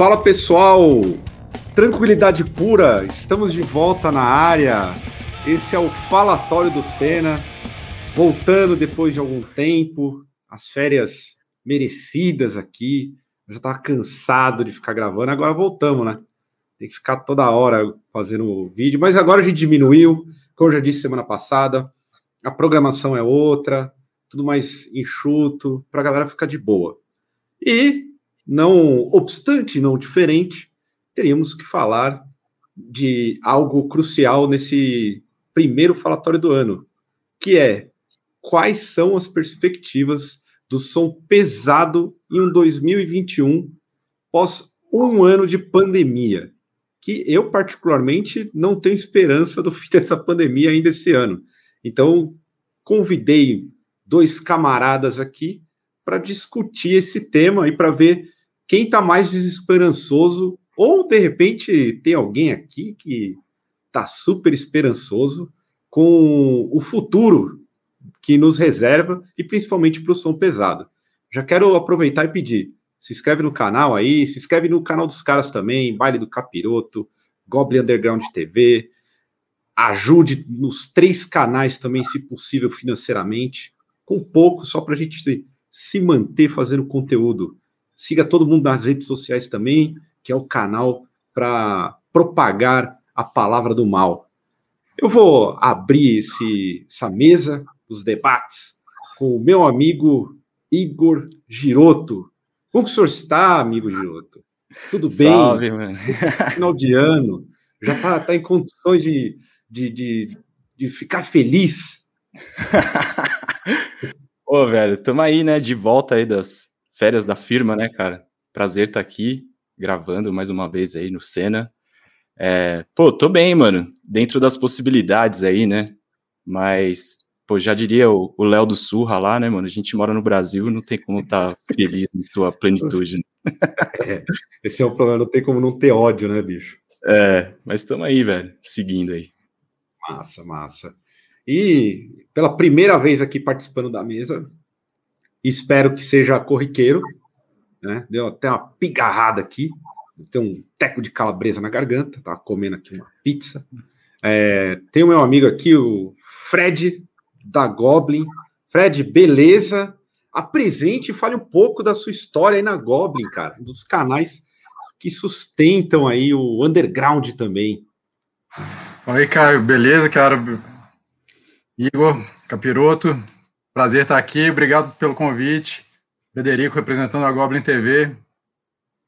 Fala pessoal, tranquilidade pura, estamos de volta na área. Esse é o Falatório do Senna, voltando depois de algum tempo, as férias merecidas aqui. Eu já estava cansado de ficar gravando, agora voltamos, né? Tem que ficar toda hora fazendo vídeo, mas agora a gente diminuiu, como eu já disse semana passada, a programação é outra, tudo mais enxuto, para a galera ficar de boa. E, não obstante, não diferente, teríamos que falar de algo crucial nesse primeiro falatório do ano, que é quais são as perspectivas do som pesado em um 2021 pós um ano de pandemia, que eu particularmente não tenho esperança do fim dessa pandemia ainda esse ano. Então, convidei dois camaradas aqui para discutir esse tema e para ver quem está mais desesperançoso, ou de repente tem alguém aqui que está super esperançoso com o futuro que nos reserva e principalmente para o som pesado. Já quero aproveitar e pedir: se inscreve no canal aí, se inscreve no canal dos caras também, Baile do Capiroto, Goblin Underground TV. Ajude nos três canais também, se possível, financeiramente com pouco, só para a gente se, se manter fazendo conteúdo. Siga todo mundo nas redes sociais também, que é o canal para propagar a palavra do mal. Eu vou abrir esse, essa mesa dos debates com o meu amigo Igor Giroto. Como que o senhor está, amigo Giroto? Tudo bem? Salve, mano. Final de ano, já está tá em condições de, de, de, de ficar feliz. Ô, velho, tamo aí, né, de volta aí das férias da firma, né, cara? Prazer estar tá aqui, gravando mais uma vez aí no Senna. É, pô, tô bem, mano, dentro das possibilidades aí, né? Mas, pô, já diria o Léo do Surra lá, né, mano? A gente mora no Brasil, não tem como estar tá feliz em sua plenitude. Né? É, esse é o problema, não tem como não ter ódio, né, bicho? É, mas estamos aí, velho, seguindo aí. Massa, massa. E pela primeira vez aqui participando da mesa, espero que seja corriqueiro, né? Deu até uma pigarrada aqui, tem um teco de calabresa na garganta, tá comendo aqui uma pizza. É, tem o meu amigo aqui, o Fred da Goblin. Fred, beleza? Apresente e fale um pouco da sua história aí na Goblin, cara, dos canais que sustentam aí o underground também. Fala aí, Caio, beleza, cara? Igor Capiroto, prazer estar aqui, obrigado pelo convite. Frederico, representando a Goblin TV. Em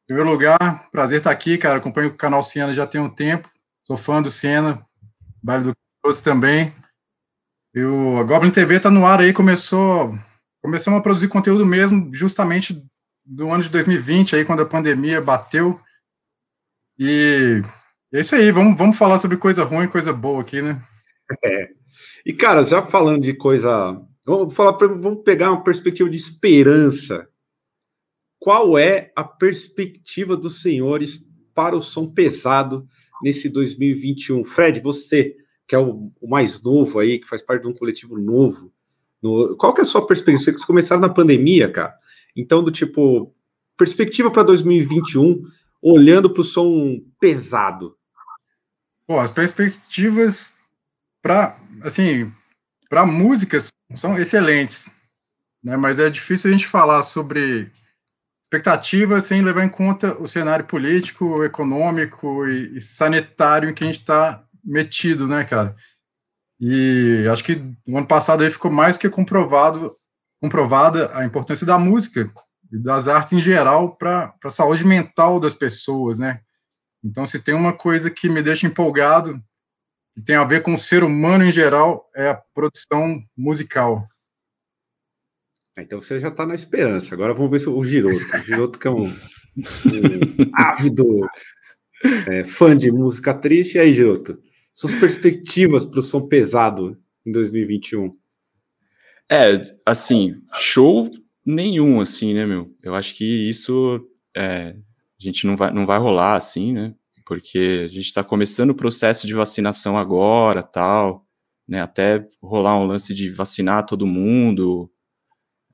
primeiro lugar, prazer estar aqui, cara. Acompanho o canal Siena já tem um tempo. Sou fã do Siena, Baile do Capiroto também. E o, a Goblin TV está no ar aí, começou. Começamos a produzir conteúdo mesmo, justamente do ano de 2020, aí, quando a pandemia bateu. E é isso aí, vamos, vamos falar sobre coisa ruim, coisa boa aqui, né? É. E, cara, já falando de coisa. Vamos, falar, vamos pegar uma perspectiva de esperança. Qual é a perspectiva dos senhores para o som pesado nesse 2021? Fred, você, que é o, o mais novo aí, que faz parte de um coletivo novo, no, qual que é a sua perspectiva? Vocês começaram na pandemia, cara. Então, do tipo, perspectiva para 2021, olhando para o som pesado. Pô, as perspectivas para assim, para músicas são excelentes, né? Mas é difícil a gente falar sobre expectativas sem levar em conta o cenário político, econômico e, e sanitário em que a gente está metido, né, cara? E acho que no ano passado aí ficou mais que comprovado, comprovada a importância da música e das artes em geral para a saúde mental das pessoas, né? Então, se tem uma coisa que me deixa empolgado que tem a ver com o ser humano em geral, é a produção musical. Então você já está na esperança. Agora vamos ver se o Giroto. O Giroto que é um, um ávido é, fã de música triste. E aí, Giroto? Suas perspectivas para o som pesado em 2021? É, assim, show nenhum, assim, né, meu? Eu acho que isso é, a gente não vai, não vai rolar, assim, né? Porque a gente está começando o processo de vacinação agora, tal, né, até rolar um lance de vacinar todo mundo,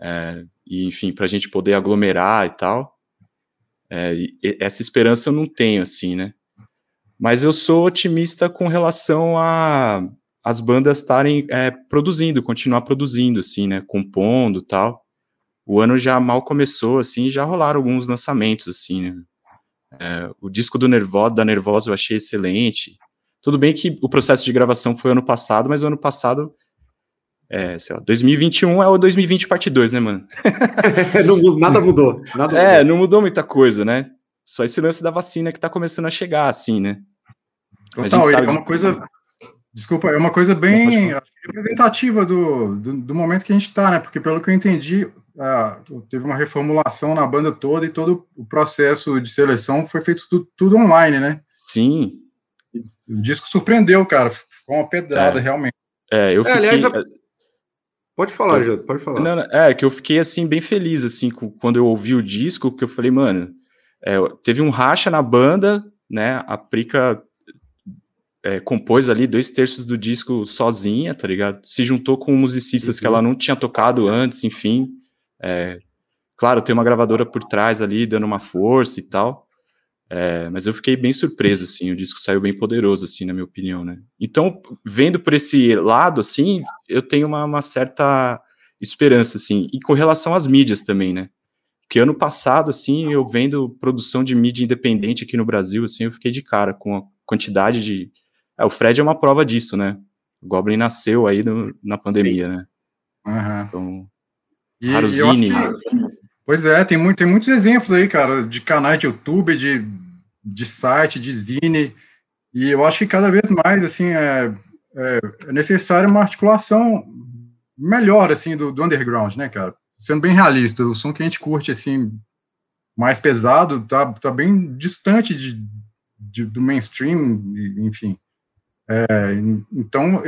é, e, enfim, para a gente poder aglomerar e tal. É, essa esperança eu não tenho, assim, né? Mas eu sou otimista com relação a as bandas estarem é, produzindo, continuar produzindo, assim, né? Compondo tal. O ano já mal começou, assim, já rolaram alguns lançamentos, assim, né? É, o disco do Nervosa, da Nervosa eu achei excelente. Tudo bem que o processo de gravação foi ano passado, mas o ano passado, é, sei lá, 2021 é o 2020 parte 2, né, mano? não, nada mudou. Nada é, mudou. não mudou muita coisa, né? Só esse lance da vacina que tá começando a chegar, assim, né? Total, é uma coisa. Desculpa, é uma coisa bem representativa do, do, do, momento que a gente está, né? Porque, pelo que eu entendi, uh, teve uma reformulação na banda toda e todo o processo de seleção foi feito tudo, tudo online, né? Sim. O disco surpreendeu, cara. Ficou uma pedrada, é. realmente. É, eu fiquei... É, aliás, a... Pode falar, Jô, pode falar. Não, não, é, que eu fiquei, assim, bem feliz, assim, quando eu ouvi o disco, que eu falei, mano, é, teve um racha na banda, né, a Prica é, compôs ali dois terços do disco sozinha, tá ligado? Se juntou com musicistas uhum. que ela não tinha tocado antes, enfim. É, claro, tem uma gravadora por trás ali, dando uma força e tal. É, mas eu fiquei bem surpreso, assim, o disco saiu bem poderoso, assim, na minha opinião, né? Então, vendo por esse lado, assim, eu tenho uma, uma certa esperança, assim, e com relação às mídias também, né? Porque ano passado, assim, eu vendo produção de mídia independente aqui no Brasil, assim, eu fiquei de cara com a quantidade de, é, o Fred é uma prova disso, né? O Goblin nasceu aí no, na pandemia, Sim. né? Uhum. Então, e, Haruzini. Que, pois é, tem, muito, tem muitos exemplos aí, cara, de canais de YouTube, de, de site, de zine, e eu acho que cada vez mais, assim, é, é, é necessária uma articulação melhor, assim, do, do underground, né, cara? Sendo bem realista, o som que a gente curte, assim, mais pesado, tá, tá bem distante de, de do mainstream, enfim. É, então,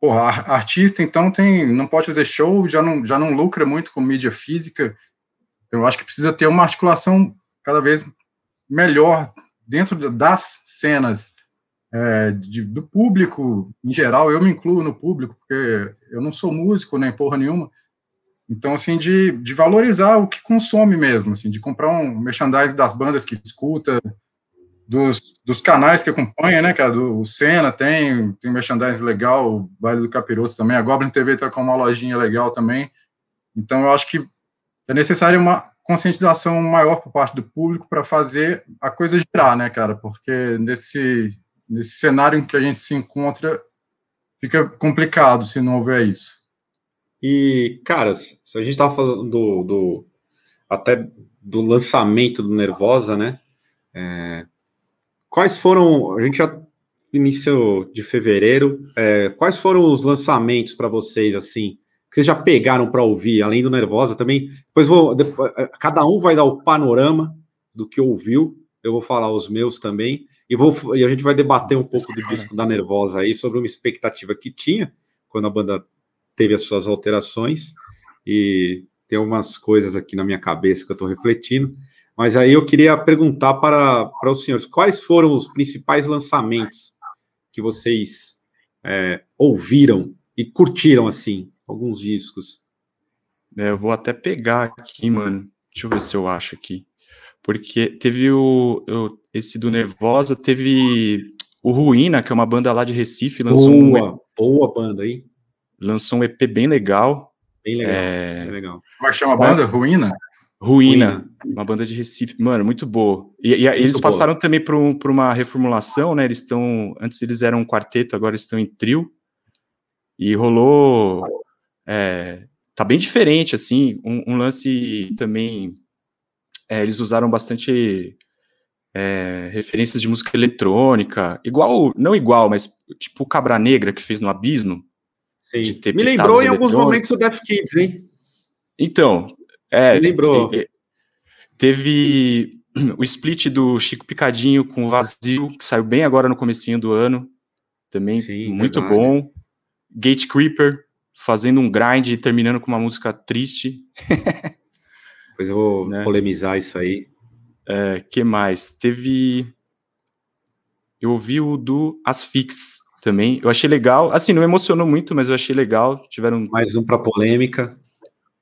porra, artista então tem, não pode fazer show, já não, já não lucra muito com mídia física. Eu acho que precisa ter uma articulação cada vez melhor dentro das cenas é, de, do público em geral. Eu me incluo no público porque eu não sou músico nem porra nenhuma. Então, assim, de, de valorizar o que consome mesmo, assim, de comprar um merchandising das bandas que escuta, dos, dos canais que acompanha, né, cara? Do, o Senna tem, tem merchandising legal, o Baile do Capiroto também, a Goblin TV tá com uma lojinha legal também. Então, eu acho que é necessária uma conscientização maior por parte do público para fazer a coisa girar, né, cara? Porque nesse, nesse cenário em que a gente se encontra, fica complicado se não houver isso. E, cara, se a gente tava falando do, do até do lançamento do Nervosa, né? É, Quais foram, a gente já início de fevereiro, é, quais foram os lançamentos para vocês, assim, que vocês já pegaram para ouvir, além do Nervosa também? Depois vou, depois, é, cada um vai dar o panorama do que ouviu, eu vou falar os meus também, e, vou, e a gente vai debater um pouco do disco da Nervosa aí, sobre uma expectativa que tinha, quando a banda teve as suas alterações, e tem umas coisas aqui na minha cabeça que eu estou refletindo. Mas aí eu queria perguntar para, para os senhores quais foram os principais lançamentos que vocês é, ouviram e curtiram assim, alguns discos. É, eu vou até pegar aqui, mano. Deixa eu ver se eu acho aqui. Porque teve o. Eu, esse do Nervosa, teve o Ruína, que é uma banda lá de Recife, lançou boa, um. Boa banda aí. Lançou um EP bem legal. Bem legal. É... Bem legal. Como é que chama a banda? Ruína? Ruína, Ruína, uma banda de Recife, mano, muito boa. E, e eles boa. passaram também por, um, por, uma reformulação, né? Eles estão. Antes eles eram um quarteto, agora estão em trio. E rolou. É, tá bem diferente, assim. Um, um lance também. É, eles usaram bastante é, referências de música eletrônica. Igual, não igual, mas tipo o Cabra Negra que fez no Abismo. Sim. Me lembrou em alguns momentos o Death Kids, hein? Então, é, lembrou. Teve o split do Chico Picadinho com o Vazio, que saiu bem agora no comecinho do ano. Também Sim, muito verdade. bom. Gate Creeper, fazendo um grind e terminando com uma música triste. Pois eu vou né? polemizar isso aí. É, que mais? Teve. Eu ouvi o do Asfix também. Eu achei legal. Assim, não emocionou muito, mas eu achei legal. Tiveram. Mais um para polêmica.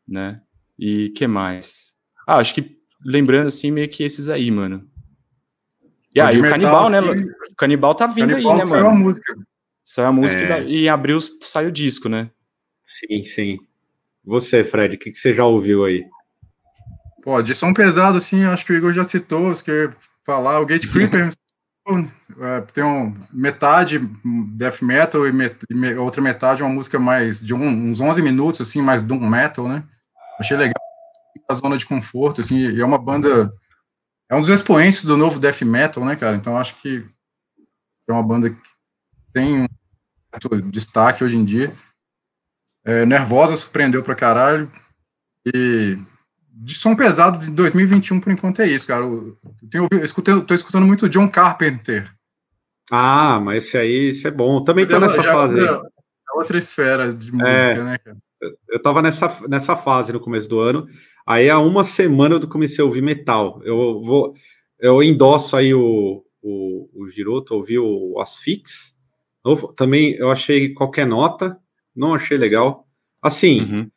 Né? E que mais? Ah, acho que lembrando assim meio que esses aí, mano. E aí, ah, o Canibal, né? O Canibal tá vindo Canibal aí, né, mano? Saiu a música. Saiu a música é. e em abril saiu o disco, né? Sim, sim. Você, Fred, o que, que você já ouviu aí? Pô, de som pesado, assim, acho que o Igor já citou, se quer falar, o Gate Creeper é, tem um, metade death metal e, met, e, outra metade uma música mais de um, uns 11 minutos, assim, mais doom metal, né? Achei legal a zona de conforto, assim, e é uma banda, é um dos expoentes do novo death metal, né, cara? Então acho que é uma banda que tem um destaque hoje em dia. É, Nervosa surpreendeu pra caralho. E de som pesado de 2021, por enquanto, é isso, cara. Eu tenho tô escutando muito John Carpenter. Ah, mas esse aí, isso é bom. Também mas tô nessa fase. É outra, outra esfera de música, é, né, cara? Eu tava nessa, nessa fase no começo do ano. Aí, há uma semana, eu comecei a ouvir metal. Eu vou. Eu endosso aí o, o, o Giroto, ouvi o Asfix. Também eu achei qualquer nota não achei legal. Assim, uhum.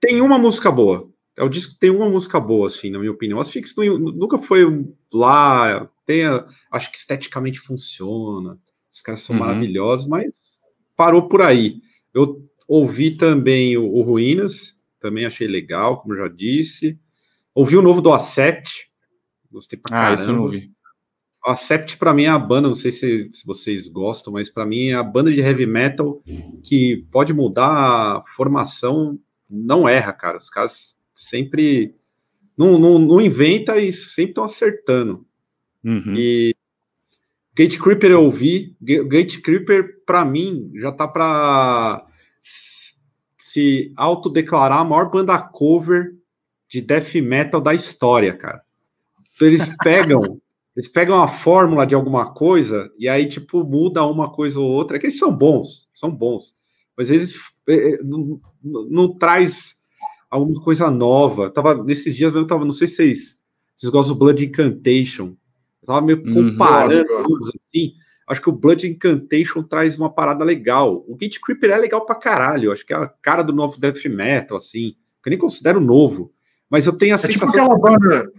tem uma música boa. É o disco que tem uma música boa, assim, na minha opinião. As Fix nunca foi lá, tem, acho que esteticamente funciona. Os caras são uhum. maravilhosos, mas parou por aí. Eu ouvi também o, o, Ruínas, também achei legal, como já disse. Ouvi o novo do Acept, gostei pra caramba. Ah, isso eu não ouvi. A Sept, para mim, é a banda, não sei se, se vocês gostam, mas para mim é a banda de heavy metal que pode mudar a formação, não erra, cara. Os caras sempre não, não, não inventa e sempre estão acertando. Uhum. E Gate Creeper eu ouvi. Gate Creeper, para mim, já tá para se autodeclarar a maior banda cover de death metal da história, cara. Então eles pegam eles pegam a fórmula de alguma coisa e aí, tipo, muda uma coisa ou outra. É que eles são bons, são bons. Mas eles é, é, não, não, traz alguma coisa nova. tava, nesses dias eu tava, não sei se vocês, vocês gostam do Blood Incantation. Eu tava meio uhum. comparando uhum. assim. Acho que o Blood Incantation traz uma parada legal. O Gate Creeper é legal pra caralho. Acho que é a cara do novo Death Metal, assim. Que eu nem considero novo. Mas eu tenho a é sensação. Tipo aquela banda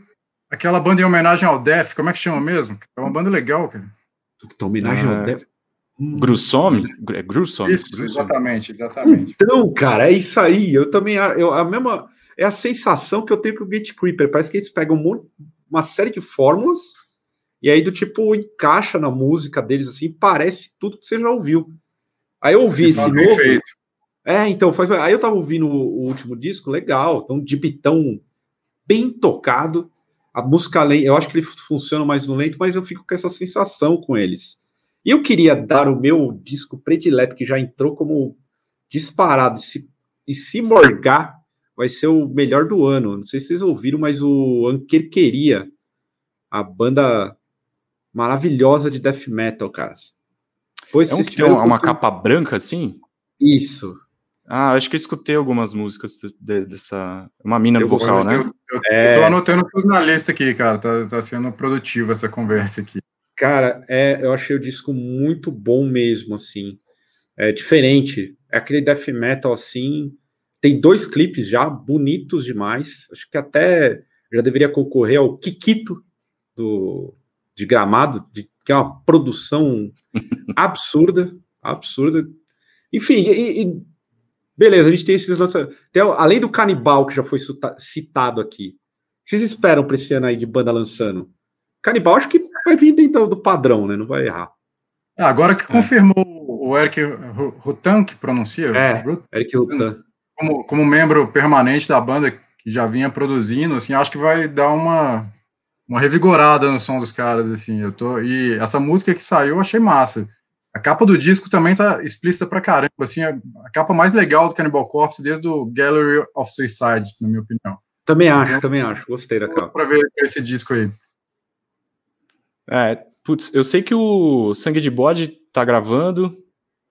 Aquela banda em homenagem ao Def, como é que chama mesmo? É uma banda legal, cara. Então, homenagem ah, ao Def. Hum. Grussome? É Grussome? Isso, exatamente, exatamente. Então, cara, é isso aí. Eu também. Eu, a mesma. É a sensação que eu tenho com o Gate Creeper. Parece que eles pegam uma série de fórmulas e aí, do tipo, encaixa na música deles assim, parece tudo que você já ouviu. Aí eu ouvi esse novo. Feito. É, então, faz... aí eu tava ouvindo o, último disco, legal, então, de bitão bem tocado. A música lenta, eu acho que ele funciona mais no lento, mas eu fico com essa sensação com eles. E eu queria dar o meu disco predileto, que já entrou como disparado, e se, e se morgar, vai ser o melhor do ano. Não sei se vocês ouviram, mas o Ankerqueria, a banda maravilhosa de death metal, cara. Pois é um que tem uma capa branca assim? Isso. Ah, acho que eu escutei algumas músicas de, dessa. Uma mina no vocal, né? Eu, eu, é... eu tô anotando tudo na lista aqui, cara. Tá, tá sendo produtiva essa conversa aqui. Cara, é, eu achei o disco muito bom mesmo, assim. É diferente. É aquele death metal, assim. Tem dois clipes já bonitos demais. Acho que até já deveria concorrer ao Kikito do, de Gramado, de, que é uma produção absurda. absurda. Enfim, e, e Beleza, a gente tem esses lançamentos. Além do Canibal, que já foi citado aqui, o que vocês esperam para esse ano aí de banda lançando? Canibal acho que vai vir dentro do padrão, né? Não vai errar. É, agora que é. confirmou o Eric Rutan, que pronuncia. É, Eric Rutan. Como, como membro permanente da banda, que já vinha produzindo, assim, acho que vai dar uma, uma revigorada no som dos caras, assim. Eu tô, e essa música que saiu, eu achei massa. A capa do disco também tá explícita pra caramba, assim, a, a capa mais legal do Cannibal Corpse desde o Gallery of Suicide, na minha opinião. Também acho, também acho, gostei da capa. Pra ver esse disco aí. É, putz, eu sei que o Sangue de Bode tá gravando,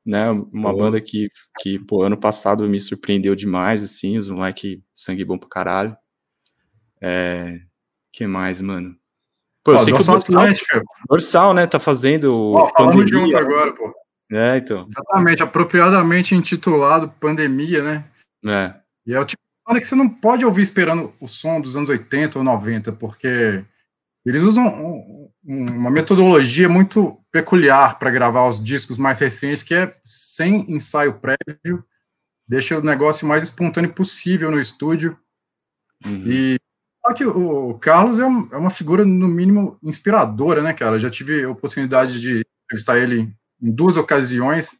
né, uma banda que, que, pô, ano passado me surpreendeu demais, assim, os moleque sangue bom pra caralho. É, que mais, mano? Pô, eu sei que o dorsal, dorsal, né, tá fazendo. Ó, falamos junto agora, pô. É, então. Exatamente, apropriadamente intitulado Pandemia, né? É. E é o tipo banda que você não pode ouvir esperando o som dos anos 80 ou 90, porque eles usam um, uma metodologia muito peculiar para gravar os discos mais recentes, que é sem ensaio prévio, deixa o negócio mais espontâneo possível no estúdio. Uhum. E só que o Carlos é, é, uma figura, no mínimo, inspiradora, né, cara? Eu já tive a oportunidade de entrevistar ele em duas ocasiões.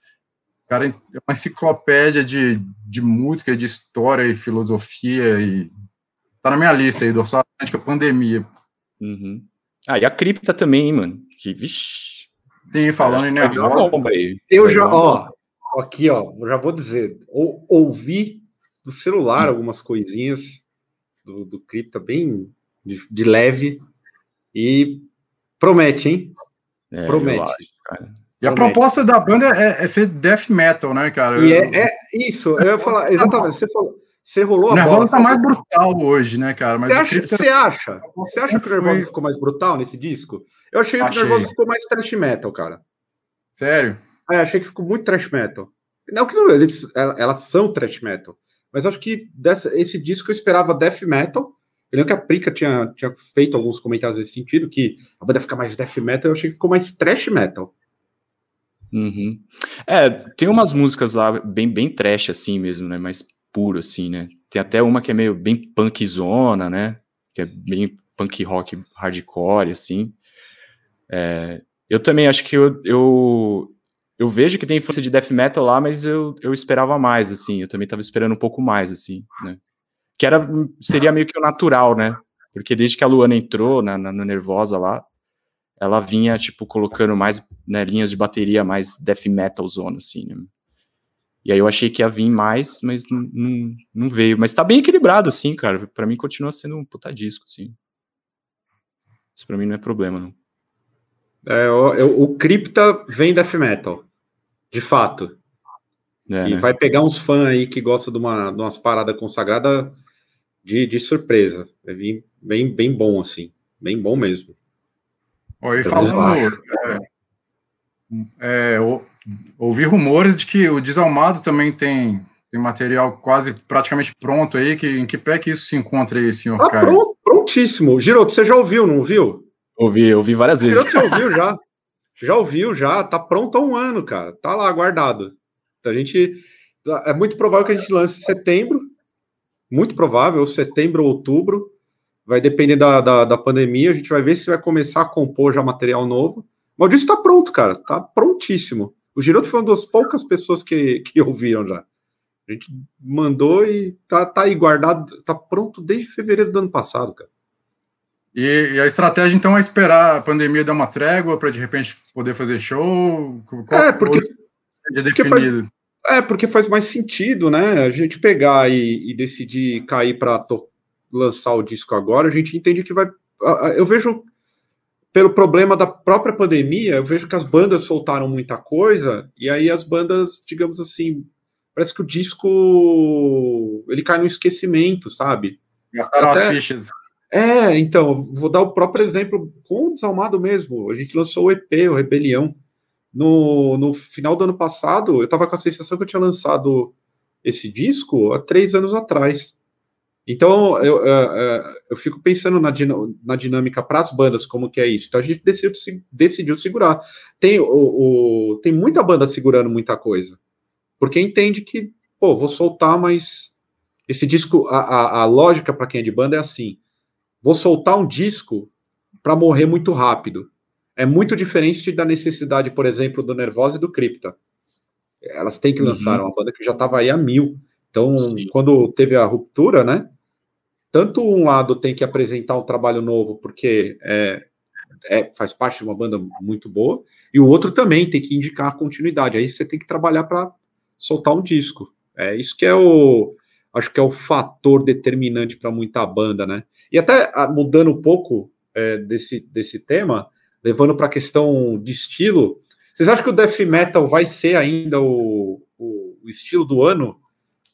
Cara é uma enciclopédia de, de música, de história e filosofia. E tá na minha lista aí, do Atlântica Pandemia. Uhum. Ah, e a cripta também, mano. Que, vixi. Sim, falando é, em nervosa. Eu já, ó, aqui, ó, já vou dizer, ou, ouvi do celular hum. algumas coisinhas do, do cripta bem de, de, leve e promete, hein? É, promete. Acho, e a proposta da banda é, é, ser death metal, né, cara? E é, é isso, eu ia falar, exatamente, você falou. Você rolou a Nervosa tá mais brutal hoje, né, cara? Mas você acha, Cripta... você acha? Você acha que o Nervosa foi... ficou mais brutal nesse disco? Eu achei, achei. que o Nervosa ficou mais trash metal, cara. Sério? É, achei que ficou muito trash metal. Não que não, eles, elas são trash metal, mas acho que dessa, esse disco eu esperava death metal. Eu lembro que a Prica tinha, tinha feito alguns comentários nesse sentido, que a banda fica mais death metal, eu achei que ficou mais trash metal. Uhum. É, tem umas músicas lá bem, bem trash assim mesmo, né? Mas puro, assim, né? Tem até uma que é meio bem punkzona, né? Que é bem punk rock hardcore, assim. É, eu também acho que eu, eu, eu, vejo que tem influência de death metal lá, mas eu, eu esperava mais, assim. Eu também estava esperando um pouco mais, assim, né? Que era, seria meio que o natural, né? Porque desde que a Luana entrou na, na, na Nervosa lá, ela vinha, tipo, colocando mais né, linhas de bateria mais death metal zona, assim, né? E aí eu achei que ia vir mais, mas não, não, não veio. Mas tá bem equilibrado, assim, cara. Para mim continua sendo um puta disco, assim. Isso pra mim não é problema, não. É, o, o Crypta vem death metal. De fato. É, e né? vai pegar uns fãs aí que gostam de, uma, de umas paradas consagradas de, de surpresa. É bem, bem, bem bom, assim. Bem bom mesmo. Oi, falando. É, é, ouvi rumores de que o Desalmado também tem, tem material quase praticamente pronto aí. Que, em que pé que isso se encontra aí, senhor ah, Caio? Pronto, prontíssimo. Giroto, você já ouviu, não ouviu? Ouvi, ouvi várias vezes. Giroto, você ouviu já? Já ouviu, já. Tá pronto há um ano, cara. Tá lá guardado. A gente. É muito provável que a gente lance em setembro. Muito provável, setembro ou outubro. Vai depender da, da, da pandemia. A gente vai ver se vai começar a compor já material novo. Mas o disco tá pronto, cara. Tá prontíssimo. O Giroto foi uma das poucas pessoas que, que ouviram já. A gente mandou e tá, tá aí guardado, tá pronto desde fevereiro do ano passado, cara. E, e a estratégia, então, é esperar a pandemia dar uma trégua para de repente poder fazer show? Qual é, porque, é porque faz, é, porque faz mais sentido, né? A gente pegar e, e decidir cair para lançar o disco agora, a gente entende que vai. Eu vejo pelo problema da própria pandemia, eu vejo que as bandas soltaram muita coisa, e aí as bandas, digamos assim, parece que o disco ele cai no esquecimento, sabe? Gastaram Até... as fichas. É, então, vou dar o próprio exemplo com o Desalmado mesmo. A gente lançou o EP, o Rebelião. No, no final do ano passado, eu tava com a sensação que eu tinha lançado esse disco há três anos atrás. Então, eu, eu, é, é, eu fico pensando na, na dinâmica para as bandas, como que é isso. Então, a gente decidiu, decidiu segurar. Tem, o, o, tem muita banda segurando muita coisa, porque entende que, pô, vou soltar, mas esse disco, a, a, a lógica para quem é de banda é assim: vou soltar um disco para morrer muito rápido. É muito diferente da necessidade, por exemplo, do Nervosa e do Cripta. Elas têm que lançar uhum. uma banda que já estava aí a mil. Então, Sim. quando teve a ruptura, né? tanto um lado tem que apresentar um trabalho novo, porque é, é, faz parte de uma banda muito boa, e o outro também tem que indicar a continuidade. Aí você tem que trabalhar para soltar um disco. É isso que é o. Acho que é o fator determinante para muita banda, né? E até ah, mudando um pouco é, desse, desse tema, levando para a questão de estilo, vocês acham que o death metal vai ser ainda o, o, o estilo do ano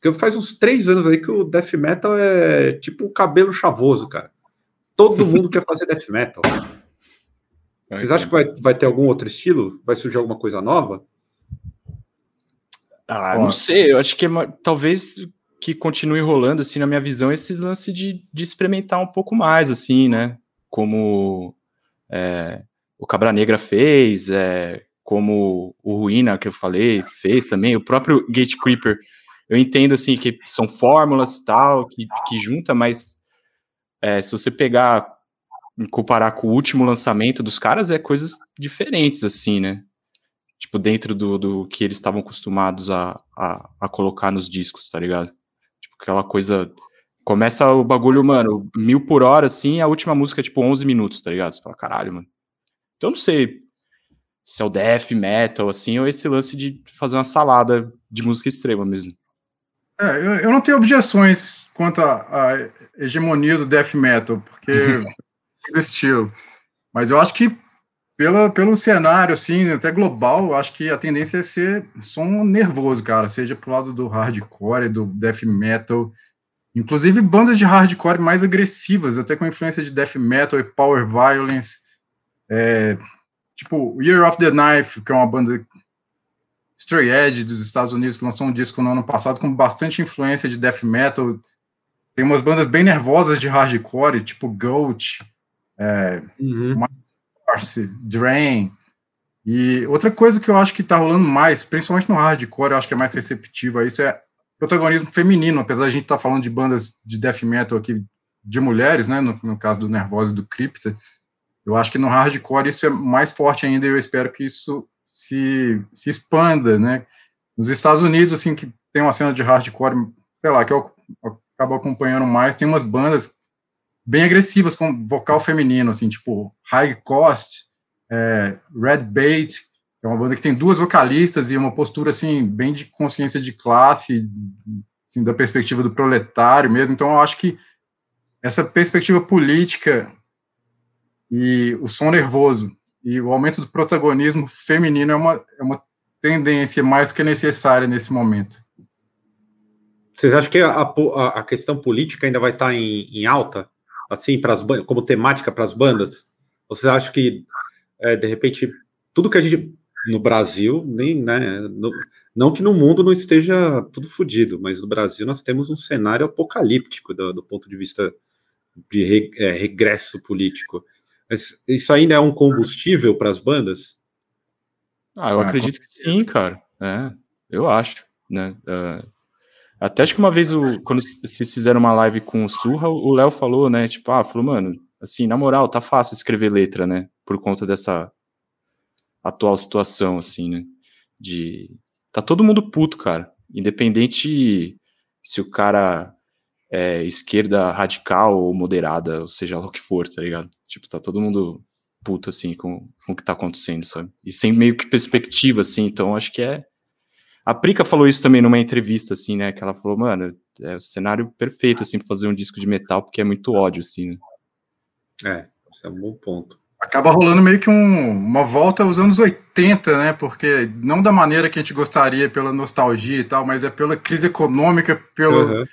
porque faz uns três anos aí que o death metal é tipo um cabelo chavoso, cara. Todo mundo quer fazer death metal. Vocês acham que vai, vai ter algum outro estilo? Vai surgir alguma coisa nova? Ah, não sei. Eu acho que é, talvez que continue rolando, assim, na minha visão, esses lances de, de experimentar um pouco mais, assim, né? Como é, o Cabra Negra fez, é, como o Ruína, que eu falei, fez também, o próprio Gate Creeper. Eu entendo, assim, que são fórmulas e tal, que, que junta, mas é, se você pegar, comparar com o último lançamento dos caras, é coisas diferentes, assim, né? Tipo, dentro do, do que eles estavam acostumados a, a, a colocar nos discos, tá ligado? Aquela coisa. Começa o bagulho, mano, mil por hora, assim, a última música é tipo 11 minutos, tá ligado? Você fala, caralho, mano. Então eu não sei se é o death metal, assim, ou esse lance de fazer uma salada de música extrema mesmo. É, eu, eu não tenho objeções quanto à hegemonia do death metal, porque do estilo. Mas eu acho que pela, pelo cenário, assim, até global, acho que a tendência é ser som nervoso, cara, seja pro lado do hardcore, do death metal, inclusive bandas de hardcore mais agressivas, até com influência de death metal e power violence, é, tipo Year of the Knife, que é uma banda Stray Edge dos Estados Unidos, que lançou um disco no ano passado com bastante influência de death metal, tem umas bandas bem nervosas de hardcore, tipo Goat, é, uhum. Force, Drain. E outra coisa que eu acho que tá rolando mais, principalmente no hardcore, eu acho que é mais receptivo a isso, é protagonismo feminino, apesar de a gente estar tá falando de bandas de death metal aqui de mulheres, né, no, no caso do Nervosa e do Crypta, eu acho que no hardcore isso é mais forte ainda e eu espero que isso se, se expanda, né. Nos Estados Unidos, assim, que tem uma cena de hardcore, sei lá, que eu acabo acompanhando mais, tem umas bandas bem agressivas com vocal feminino, assim, tipo High Cost, é, Red Bait, é uma banda que tem duas vocalistas e uma postura, assim, bem de consciência de classe, assim, da perspectiva do proletário mesmo, então eu acho que essa perspectiva política e o som nervoso e o aumento do protagonismo feminino é uma, é uma tendência mais que necessária nesse momento. Vocês acham que a, a, a questão política ainda vai estar em, em alta? Assim, para as como temática para as bandas? Vocês acham que, é, de repente, tudo que a gente no Brasil, nem, né, no, não que no mundo não esteja tudo fodido, mas no Brasil nós temos um cenário apocalíptico do, do ponto de vista de re, é, regresso político. Mas isso ainda é um combustível para as bandas? Ah, eu ah, acredito que sim, cara. É, eu acho, né? Uh, até acho que uma vez, o, quando vocês fizeram uma live com o Surra, o Léo falou, né? Tipo, ah, falou, mano, assim, na moral, tá fácil escrever letra, né? Por conta dessa atual situação, assim, né? De. Tá todo mundo puto, cara. Independente se o cara é esquerda radical ou moderada, ou seja lá o que for, tá ligado? Tipo, tá todo mundo puto, assim, com, com o que tá acontecendo, sabe? E sem meio que perspectiva, assim, então acho que é a Prica falou isso também numa entrevista, assim, né? Que ela falou, mano, é o cenário perfeito, assim, pra fazer um disco de metal, porque é muito ódio, assim, né? É, isso é um bom ponto. Acaba rolando meio que um, uma volta aos anos 80, né? Porque não da maneira que a gente gostaria, pela nostalgia e tal, mas é pela crise econômica, pelas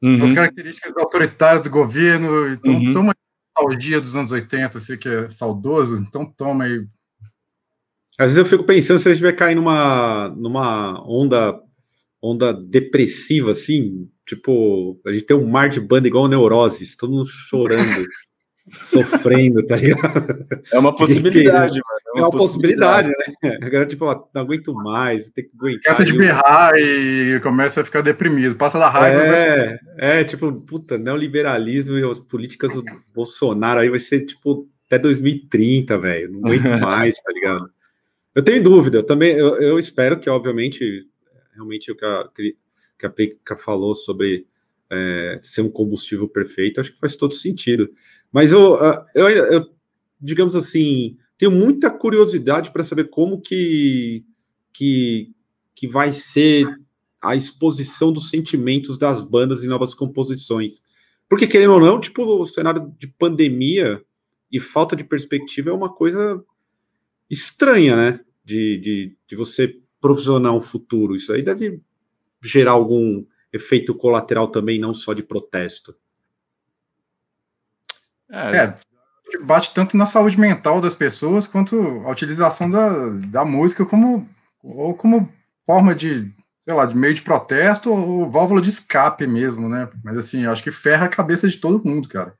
uhum. características autoritárias do governo. Então, uhum. toma a nostalgia dos anos 80, assim, que é saudoso, então toma aí às vezes eu fico pensando se a gente vai cair numa, numa onda onda depressiva, assim, tipo, a gente tem um mar de banda igual neuroses, todo mundo chorando, sofrendo, tá ligado? É uma possibilidade, mano. É uma, é uma possibilidade, possibilidade, né? Agora, tipo, ó, não aguento mais, tem que aguentar. Começa de berrar e começa a ficar deprimido, passa da raiva. É, é, tipo, puta, neoliberalismo e as políticas do Bolsonaro aí vai ser, tipo, até 2030, velho, não aguento mais, tá ligado? Eu tenho dúvida, eu também eu, eu espero que, obviamente, realmente o que a, que a Peca falou sobre é, ser um combustível perfeito, acho que faz todo sentido. Mas eu, eu, eu digamos assim, tenho muita curiosidade para saber como que, que, que vai ser a exposição dos sentimentos das bandas em novas composições. Porque, querendo ou não, tipo, o cenário de pandemia e falta de perspectiva é uma coisa estranha, né? De, de, de você provisionar um futuro. Isso aí deve gerar algum efeito colateral também, não só de protesto. É, é bate tanto na saúde mental das pessoas quanto a utilização da, da música como ou como forma de sei lá, de meio de protesto ou válvula de escape mesmo, né? Mas assim, acho que ferra a cabeça de todo mundo, cara.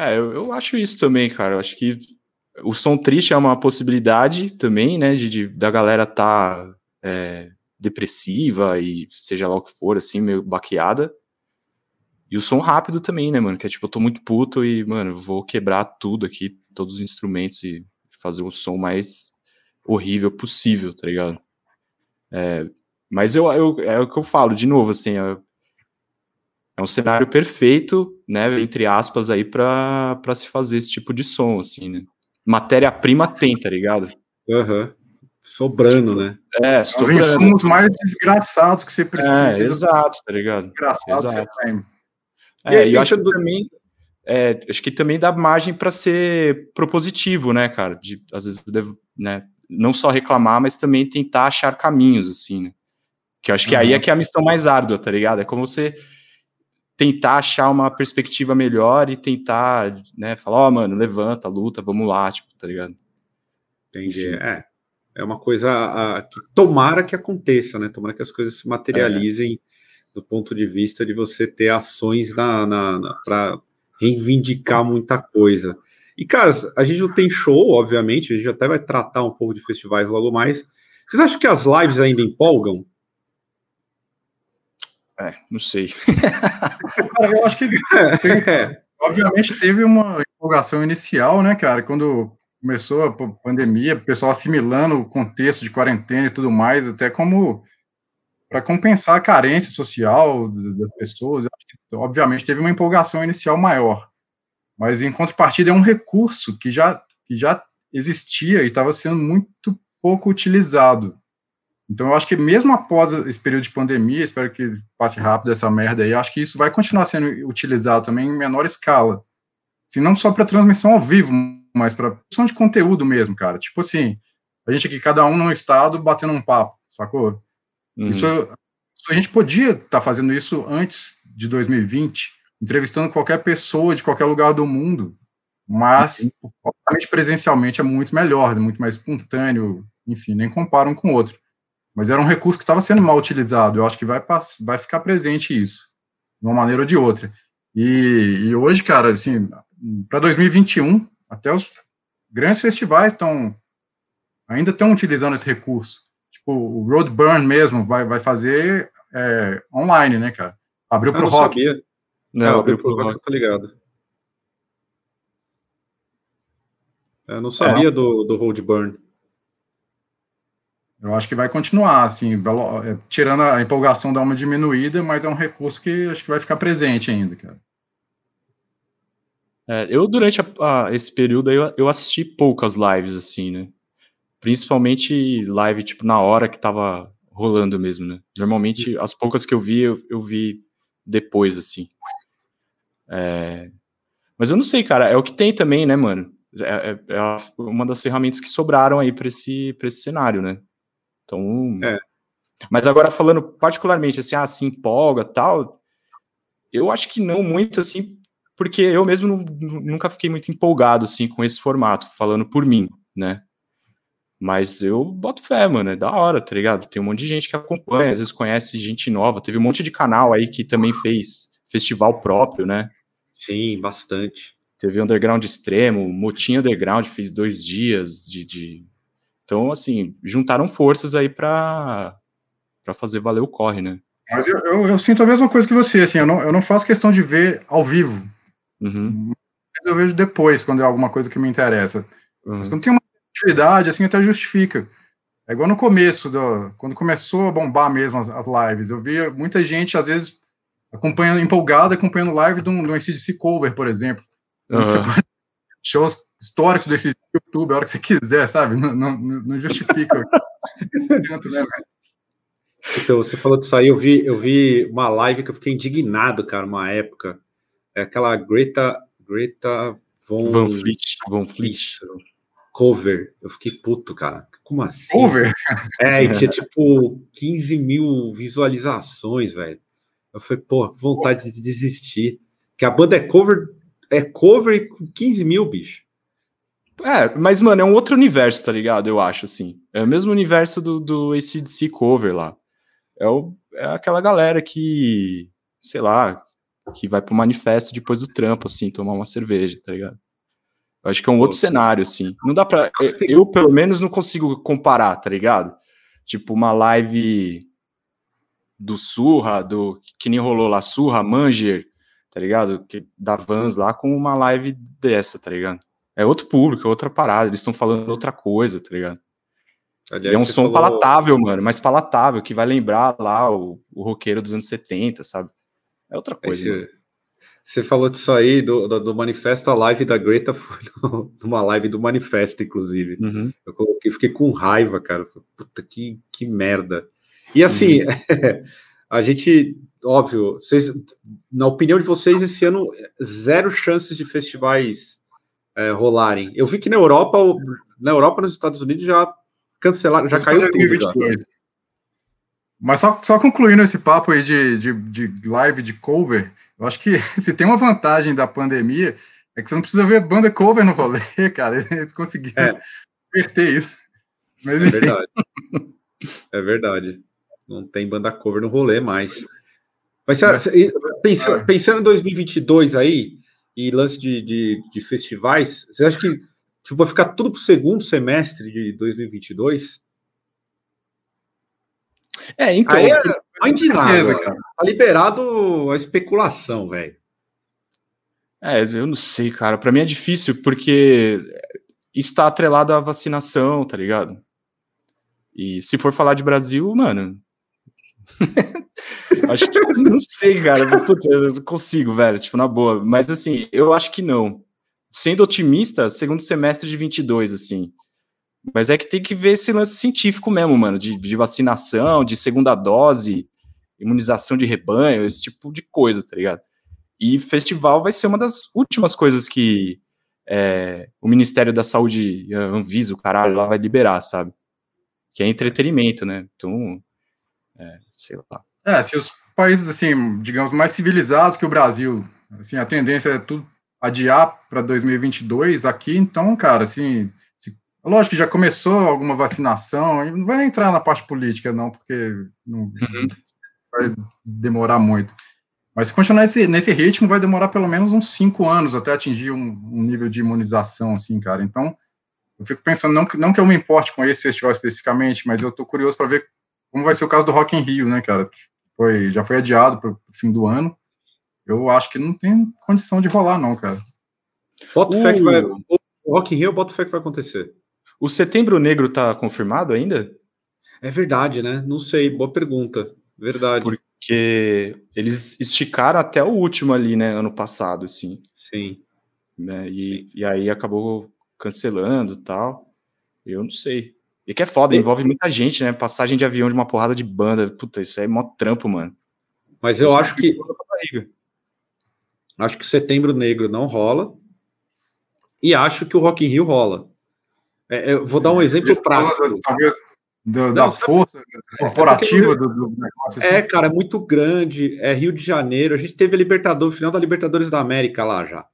É, eu, eu acho isso também, cara. Eu acho que o som triste é uma possibilidade também, né? De, de da galera tá é, depressiva e seja lá o que for, assim, meio baqueada. E o som rápido também, né, mano? Que é tipo, eu tô muito puto e, mano, vou quebrar tudo aqui, todos os instrumentos e fazer o som mais horrível possível, tá ligado? É, mas eu, eu, é o que eu falo, de novo, assim, é, é um cenário perfeito, né, entre aspas, aí, para se fazer esse tipo de som, assim, né? Matéria-prima tem, tá ligado? Aham. Uhum. Sobrando, né? É, sobrando. Os insumos mais desgraçados que você precisa. É, exato, tá ligado? Desgraçado exato. você tem. É, e, eu acho que também é, acho que também dá margem para ser propositivo, né, cara? De, às vezes, né, não só reclamar, mas também tentar achar caminhos, assim, né? Que eu acho que uhum. aí é que é a missão mais árdua, tá ligado? É como você tentar achar uma perspectiva melhor e tentar, né, falar, ó, oh, mano, levanta, luta, vamos lá, tipo, tá ligado? Entendi. Enfim. É. É uma coisa a, que tomara que aconteça, né? Tomara que as coisas se materializem é. do ponto de vista de você ter ações na, na, na para reivindicar muita coisa. E, cara, a gente não tem show, obviamente, a gente até vai tratar um pouco de festivais logo mais. Vocês acham que as lives ainda empolgam? É, não sei. cara, eu acho que tem, é. obviamente teve uma empolgação inicial, né, cara? Quando começou a pandemia, o pessoal assimilando o contexto de quarentena e tudo mais, até como para compensar a carência social das pessoas. Que, obviamente teve uma empolgação inicial maior, mas em contrapartida é um recurso que já, que já existia e estava sendo muito pouco utilizado. Então, eu acho que mesmo após esse período de pandemia, espero que passe rápido essa merda aí, acho que isso vai continuar sendo utilizado também em menor escala. Se não só para transmissão ao vivo, mas para produção de conteúdo mesmo, cara. Tipo assim, a gente aqui, cada um num estado, batendo um papo, sacou? Uhum. Isso, a gente podia estar tá fazendo isso antes de 2020, entrevistando qualquer pessoa de qualquer lugar do mundo, mas, uhum. obviamente, presencialmente é muito melhor, muito mais espontâneo, enfim, nem comparam com o outro. Mas era um recurso que estava sendo mal utilizado, eu acho que vai, vai ficar presente isso, de uma maneira ou de outra. E, e hoje, cara, assim, para 2021, até os grandes festivais estão ainda estão utilizando esse recurso. Tipo, o Roadburn mesmo vai, vai fazer é, online, né, cara? Abriu para o rock. Sabia. Não, é, abriu para o rock, tá ligado. Eu não sabia é. do, do Roadburn. Eu acho que vai continuar, assim, é, tirando a empolgação dar uma diminuída, mas é um recurso que acho que vai ficar presente ainda, cara. É, eu, durante a, a, esse período, eu, eu assisti poucas lives, assim, né? Principalmente live, tipo, na hora que tava rolando mesmo, né? Normalmente, as poucas que eu vi, eu, eu vi depois, assim. É... Mas eu não sei, cara, é o que tem também, né, mano? É, é, é uma das ferramentas que sobraram aí para esse, pra esse cenário, né? Então. É. Mas agora, falando particularmente, assim, ah, se empolga tal, eu acho que não muito, assim, porque eu mesmo não, nunca fiquei muito empolgado assim com esse formato, falando por mim, né? Mas eu boto fé, mano, é da hora, tá ligado? Tem um monte de gente que acompanha, às vezes conhece gente nova. Teve um monte de canal aí que também fez festival próprio, né? Sim, bastante. Teve Underground Extremo, Motim Underground fez dois dias de. de... Então, assim, juntaram forças aí pra, pra fazer valer o corre, né? Mas eu, eu, eu, sinto a mesma coisa que você, assim, eu não, eu não faço questão de ver ao vivo, Uhum. eu vejo depois, quando é alguma coisa que me interessa. Uhum. Mas quando tem uma atividade, assim, até justifica. É igual no começo, do, quando começou a bombar mesmo as, as, lives. Eu via muita gente, às vezes, acompanhando, empolgada, acompanhando live de um, de um ACDC cover, por exemplo. Uhum. Shows históricos desse YouTube a hora que você quiser, sabe? Não, não, não justifica. né, então, você falou disso aí, eu vi, eu vi uma live que eu fiquei indignado, cara, uma época é aquela Greta, Greta Von, Van Fleet, Von Fleet. Cover. Eu fiquei puto, cara. Como assim? Cover? É, e tinha tipo 15 mil visualizações, velho. Eu falei, pô, vontade de desistir. Que a banda é cover, é cover com 15 mil, bicho. É, mas, mano, é um outro universo, tá ligado? Eu acho, assim. É o mesmo universo do, do ACDC cover lá. É, o, é aquela galera que, sei lá, que vai pro manifesto depois do trampo, assim, tomar uma cerveja, tá ligado? Eu acho que é um outro cenário, assim. Não dá pra. Eu, pelo menos, não consigo comparar, tá ligado? Tipo, uma live do Surra, do que nem rolou lá, Surra, Manger, tá ligado? Que, da Vans lá com uma live dessa, tá ligado? É outro público, é outra parada, eles estão falando outra coisa, tá ligado? Aliás, é um som falou... palatável, mano, mas palatável, que vai lembrar lá o, o roqueiro dos anos 70, sabe? É outra coisa. Esse, você falou disso aí, do, do, do, manifesto, a live da Greta foi no, numa live do manifesto, inclusive. Uhum. Eu coloquei, fiquei com raiva, cara. Puta, que, que merda. E assim, uhum. a gente, óbvio, vocês, na opinião de vocês, esse ano, zero chances de festivais é, rolarem. Eu vi que na Europa, na Europa, nos Estados Unidos, já cancelaram, já caiu tudo. Já. Mas só, só concluindo esse papo aí de, de, de live de cover, eu acho que se tem uma vantagem da pandemia, é que você não precisa ver banda cover no rolê, cara. Eles conseguiram é. inverter isso. Mas, é verdade. é verdade. Não tem banda cover no rolê mais. Mas, pensando, pensando em 2022 aí, e lance de, de, de festivais, você acha que tipo, vai ficar tudo para o segundo semestre de 2022? É, então. Aí é, não de nada, cara. Tá liberado a especulação, velho. É, eu não sei, cara. Para mim é difícil porque está atrelado à vacinação, tá ligado? E se for falar de Brasil, mano. acho que não sei, cara. Puta, eu não consigo, velho. Tipo, na boa. Mas assim, eu acho que não. Sendo otimista, segundo semestre de 22, assim. Mas é que tem que ver esse lance científico mesmo, mano, de, de vacinação, de segunda dose, imunização de rebanho, esse tipo de coisa, tá ligado? E festival vai ser uma das últimas coisas que é, o Ministério da Saúde, Anvisa, o caralho, lá vai liberar, sabe? Que é entretenimento, né? Então, é, sei lá. É, se os países, assim, digamos, mais civilizados que o Brasil, assim, a tendência é tudo adiar para 2022 aqui, então, cara, assim, Lógico que já começou alguma vacinação, e não vai entrar na parte política, não, porque não uhum. vai demorar muito. Mas se continuar nesse, nesse ritmo, vai demorar pelo menos uns cinco anos até atingir um, um nível de imunização, assim, cara. Então, eu fico pensando, não que, não que eu me importe com esse festival especificamente, mas eu tô curioso para ver como vai ser o caso do Rock in Rio, né, cara? Que foi, já foi adiado para o fim do ano. Eu acho que não tem condição de rolar, não, cara. Bota uh. fé que vai. O Rock in Rio, bota fé que vai acontecer. O Setembro Negro tá confirmado ainda? É verdade, né? Não sei, boa pergunta. Verdade. Porque eles esticaram até o último ali, né? Ano passado, assim. Sim. Né, e, Sim. e aí acabou cancelando tal. Eu não sei. E que é foda, envolve muita gente, né? Passagem de avião de uma porrada de banda. Puta, isso aí é mó trampo, mano. Mas eu acho que. Acho que o Setembro Negro não rola. E acho que o Rock in Rio rola. É, eu vou Sim, dar um exemplo prático. Talvez do, da força corporativa é do, do, negócio. Assim. É, cara, é muito grande. É Rio de Janeiro. A gente teve a Libertadores, final da Libertadores da América lá já.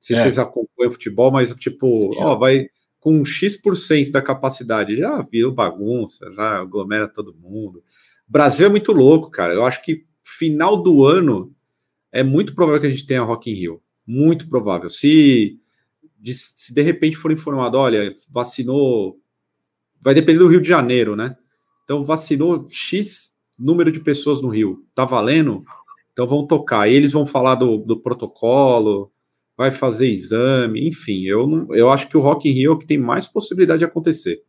Se é. vocês acompanham futebol, mas tipo, Sim, ó, vai com X% da capacidade. Já viu bagunça, já aglomera todo mundo. Brasil é muito louco, cara. Eu acho que final do ano é muito provável que a gente tenha Rock in Rio. Muito provável. Se de, se de repente for informado, olha, vacinou, vai depender do Rio de Janeiro, né? Então, vacinou X número de pessoas no Rio, tá valendo? Então vão tocar. E eles vão falar do, do protocolo, vai fazer exame, enfim. Eu, não, eu acho que o Rock in Rio é o que tem mais possibilidade de acontecer.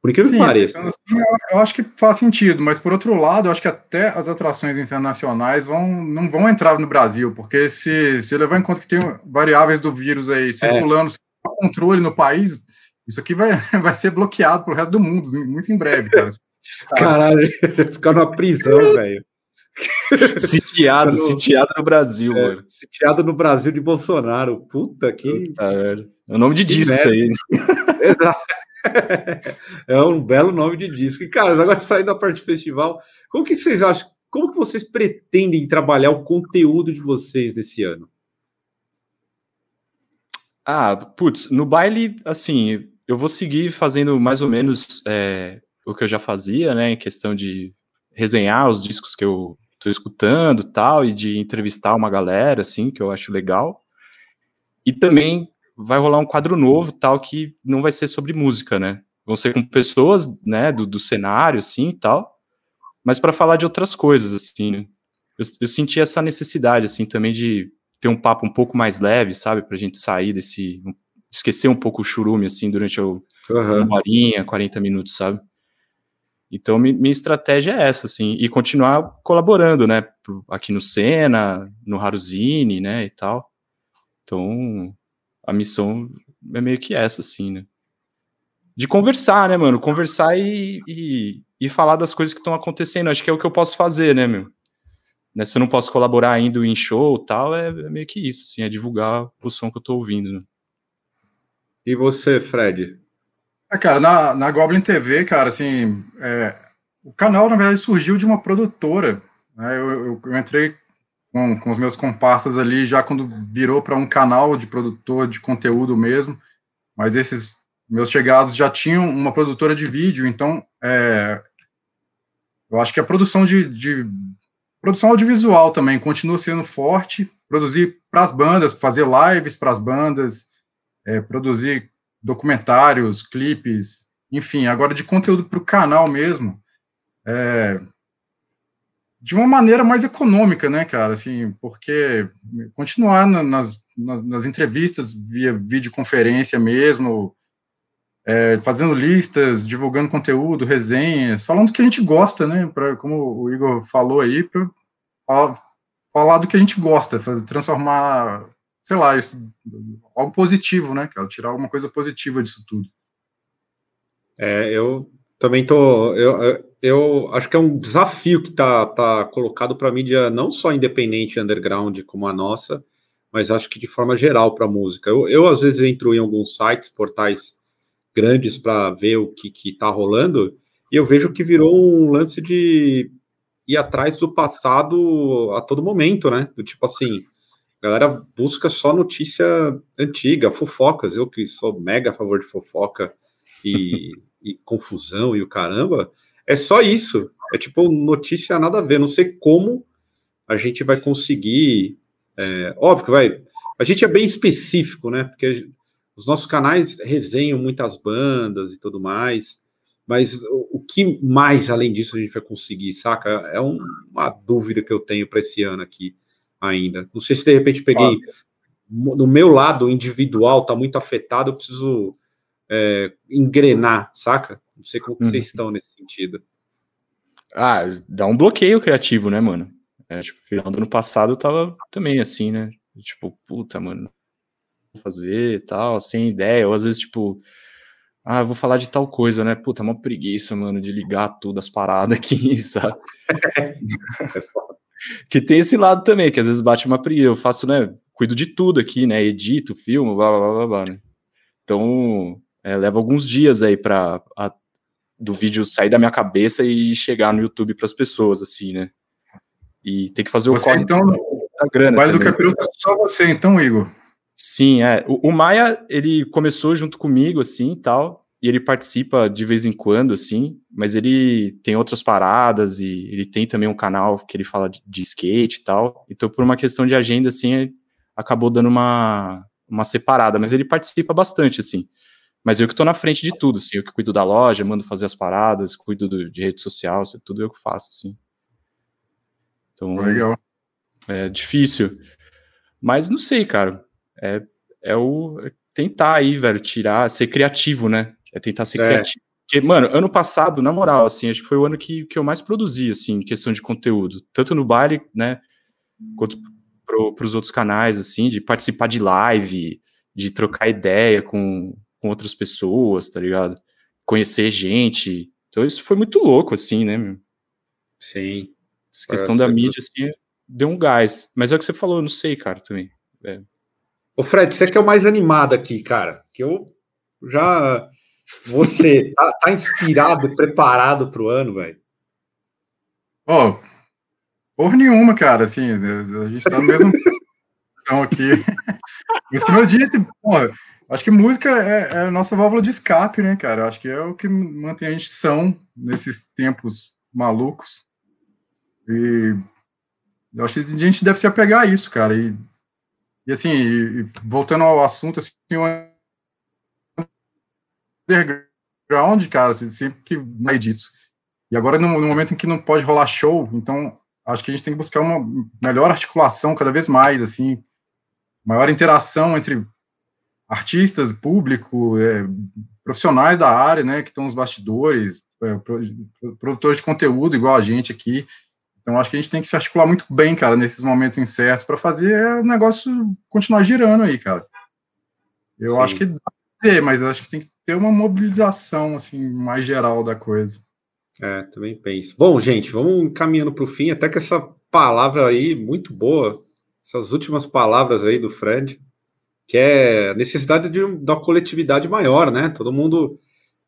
Por incrível Sim, que pareça. Assim, eu, acho que faz sentido, mas por outro lado, eu acho que até as atrações internacionais vão, não vão entrar no Brasil, porque se, se levar em conta que tem variáveis do vírus aí circulando, é. sem controle no país, isso aqui vai, vai ser bloqueado para o resto do mundo, muito em breve, cara. Caralho, ficar numa prisão, velho. Sitiado, sitiado no Brasil, é, mano. Sitiado no Brasil de Bolsonaro. Puta que. Puta, é o nome de disco isso aí. Exato é um belo nome de disco. E, cara, agora saindo da parte do festival, como que vocês acham? Como que vocês pretendem trabalhar o conteúdo de vocês desse ano? Ah, putz, no baile, assim, eu vou seguir fazendo mais ou menos é, o que eu já fazia, né, em questão de resenhar os discos que eu tô escutando tal, e de entrevistar uma galera, assim, que eu acho legal. E também vai rolar um quadro novo, tal, que não vai ser sobre música, né? Vão ser com pessoas, né, do, do cenário, assim, tal, mas para falar de outras coisas, assim, né? Eu, eu senti essa necessidade, assim, também de ter um papo um pouco mais leve, sabe? Pra gente sair desse. esquecer um pouco o churume, assim, durante o, uhum. uma horinha, 40 minutos, sabe? Então, minha estratégia é essa, assim, e continuar colaborando, né? Aqui no Senna, no Haruzine, né? E tal. Então, a missão é meio que essa, assim, né? De conversar, né, mano? Conversar e, e, e falar das coisas que estão acontecendo. Acho que é o que eu posso fazer, né, meu? Né, se eu não posso colaborar ainda em show tal, é, é, meio que isso, assim, é divulgar o som que eu tô ouvindo. Né? E você, Fred? É, cara, na, na Goblin TV, cara, assim, é, o canal, na verdade, surgiu de uma produtora. Né, eu, eu, eu, entrei com, com os meus comparsas ali já quando virou para um canal de produtor de conteúdo mesmo, mas esses meus chegados já tinham uma produtora de vídeo, então é, eu acho que a produção de, de Produção audiovisual também continua sendo forte. Produzir para as bandas, fazer lives para as bandas, é, produzir documentários, clipes, enfim. Agora, de conteúdo para o canal mesmo, é, de uma maneira mais econômica, né, cara? Assim, porque continuar na, nas, nas entrevistas via videoconferência mesmo, é, fazendo listas, divulgando conteúdo, resenhas, falando do que a gente gosta, né? Pra, como o Igor falou aí, para falar do que a gente gosta, fazer, transformar, sei lá, isso, algo positivo, né, cara? Tirar alguma coisa positiva disso tudo. É, eu também tô. Eu, eu acho que é um desafio que tá, tá colocado para mídia não só independente underground como a nossa, mas acho que de forma geral para música. Eu, eu, às vezes, entro em alguns sites, portais grandes para ver o que, que tá rolando, e eu vejo que virou um lance de ir atrás do passado a todo momento, né? Do tipo assim, a galera busca só notícia antiga, fofocas. Eu que sou mega a favor de fofoca e, e confusão e o caramba, é só isso. É tipo notícia nada a ver. Não sei como a gente vai conseguir. É, óbvio que vai. A gente é bem específico, né? Porque os nossos canais resenham muitas bandas e tudo mais, mas o, que mais além disso a gente vai conseguir, saca? É um, uma dúvida que eu tenho para esse ano aqui ainda. Não sei se de repente peguei no meu lado individual, tá muito afetado, eu preciso é, engrenar, saca? Não sei como vocês uhum. estão nesse sentido. Ah, dá um bloqueio criativo, né, mano? É, tipo, final do ano passado eu tava também assim, né? Tipo, puta, mano, fazer e tal, sem ideia, ou às vezes, tipo, ah, vou falar de tal coisa, né? Puta, é uma preguiça, mano, de ligar tudo as paradas aqui, sabe? que tem esse lado também, que às vezes bate uma preguiça. Eu faço, né? Cuido de tudo aqui, né? Edito, filmo, blá blá blá blá, né? Então, é, leva alguns dias aí pra a, do vídeo sair da minha cabeça e chegar no YouTube para as pessoas, assim, né? E tem que fazer o você, então, da grana. O Vale do Capiroto é só você, então, Igor. Sim, é. O, o, Maia, ele começou junto comigo, assim, e tal, e ele participa de vez em quando, assim, mas ele tem outras paradas e ele tem também um canal que ele fala de, de skate e tal. Então, por uma questão de agenda, assim, acabou dando uma, uma separada, mas ele participa bastante, assim. Mas eu que tô na frente de tudo, assim, eu que cuido da loja, mando fazer as paradas, cuido do, de rede social, tudo eu que faço, assim. Então, Legal. É difícil. Mas não sei, cara é, é o é tentar aí, velho, tirar, ser criativo, né? É tentar ser é. criativo. Porque, mano, ano passado, na moral, assim, acho que foi o ano que, que eu mais produzi, assim, em questão de conteúdo. Tanto no baile, né, quanto para os outros canais, assim, de participar de live, de trocar ideia com, com outras pessoas, tá ligado? Conhecer gente. Então isso foi muito louco, assim, né, meu? Sim. Essa questão da mídia, assim, deu um gás. Mas é o que você falou, eu não sei, cara, também. É, Ô, Fred, você que é o mais animado aqui, cara. Que eu já. Você tá, tá inspirado, preparado pro ano, velho? Ó, oh, porra nenhuma, cara. Assim, a gente tá no mesmo. questão aqui. Mas como eu disse, acho que música é, é, a nossa válvula de escape, né, cara? Acho que é o que mantém a gente são nesses tempos malucos. E eu acho que a gente deve se apegar a isso, cara. E, e assim, e, voltando ao assunto, assim, o underground, cara, sempre que vai disso. E agora, no, no, momento em que não pode rolar show, então acho que a gente tem que buscar uma melhor articulação cada vez mais, assim, maior interação entre artistas, público, é, profissionais da área, né, que estão nos bastidores, é, produtores de conteúdo igual a gente aqui. Então, acho que a gente tem que se articular muito bem, cara, nesses momentos incertos para fazer o negócio continuar girando aí, cara. Eu Sim. acho que dá pra fazer, mas acho que tem que ter uma mobilização, assim, mais geral da coisa. É, também penso. Bom, gente, vamos caminhando para o fim, até que essa palavra aí, muito boa, essas últimas palavras aí do Fred, que é a necessidade de, uma coletividade maior, né? Todo mundo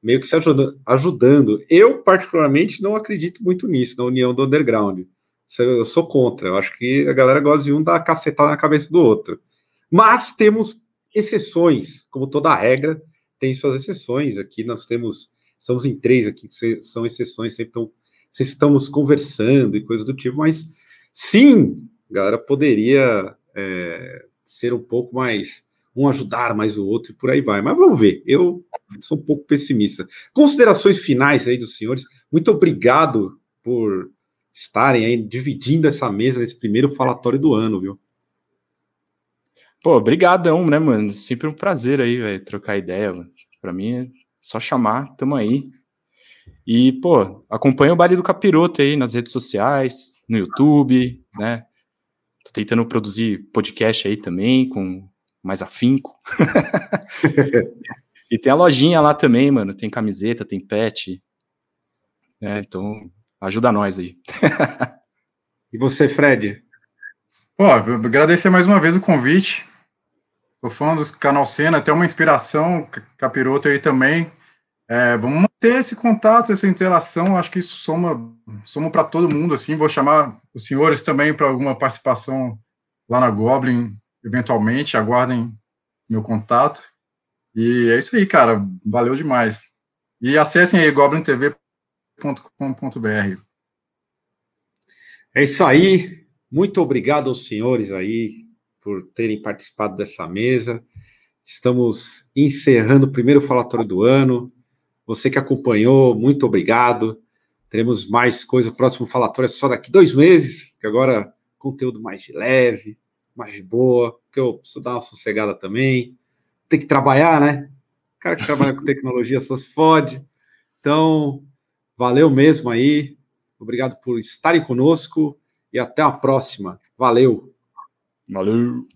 meio que se ajuda, ajudando. Eu, particularmente, não acredito muito nisso, na união do underground. Eu sou contra. Eu acho que a galera gosta de um dar cacetada na cabeça do outro. Mas temos exceções, como toda regra, tem suas exceções. Aqui nós temos, estamos em três aqui, que são exceções, sempre, estão, sempre estamos conversando e coisa do tipo, mas sim, galera poderia é, ser um pouco mais um ajudar mais o outro e por aí vai. Mas vamos ver. Eu sou um pouco pessimista. Considerações finais aí dos senhores. Muito obrigado por estarem aí dividindo essa mesa nesse primeiro falatório do ano, viu? Pô, obrigadão, né, mano? Sempre um prazer aí, véio, trocar ideia. Para mim é só chamar, tamo aí. E, pô, acompanha o Baile do Capiroto aí nas redes sociais, no YouTube, né? Tô tentando produzir podcast aí também, com mais afinco. e tem a lojinha lá também, mano. Tem camiseta, tem pet. É, então, ajuda nós aí. e você, Fred? Pô, agradecer mais uma vez o convite. Sou fã do canal Cena, tem uma inspiração, Capiroto aí também. É, vamos manter esse contato, essa interação. Acho que isso soma, soma para todo mundo. Assim, vou chamar os senhores também para alguma participação lá na Goblin eventualmente, aguardem meu contato. E é isso aí, cara. Valeu demais. E acessem aí goblintv.com.br. É isso aí. Muito obrigado aos senhores aí por terem participado dessa mesa. Estamos encerrando o primeiro falatório do ano. Você que acompanhou, muito obrigado. Teremos mais coisa. O próximo falatório é só daqui dois meses, que agora conteúdo mais leve, mais boa, porque eu preciso dar uma sossegada também. Tem que trabalhar, né? O cara que trabalha com tecnologia só se fode. Então, valeu mesmo aí. Obrigado por estarem conosco e até a próxima. Valeu. Valeu.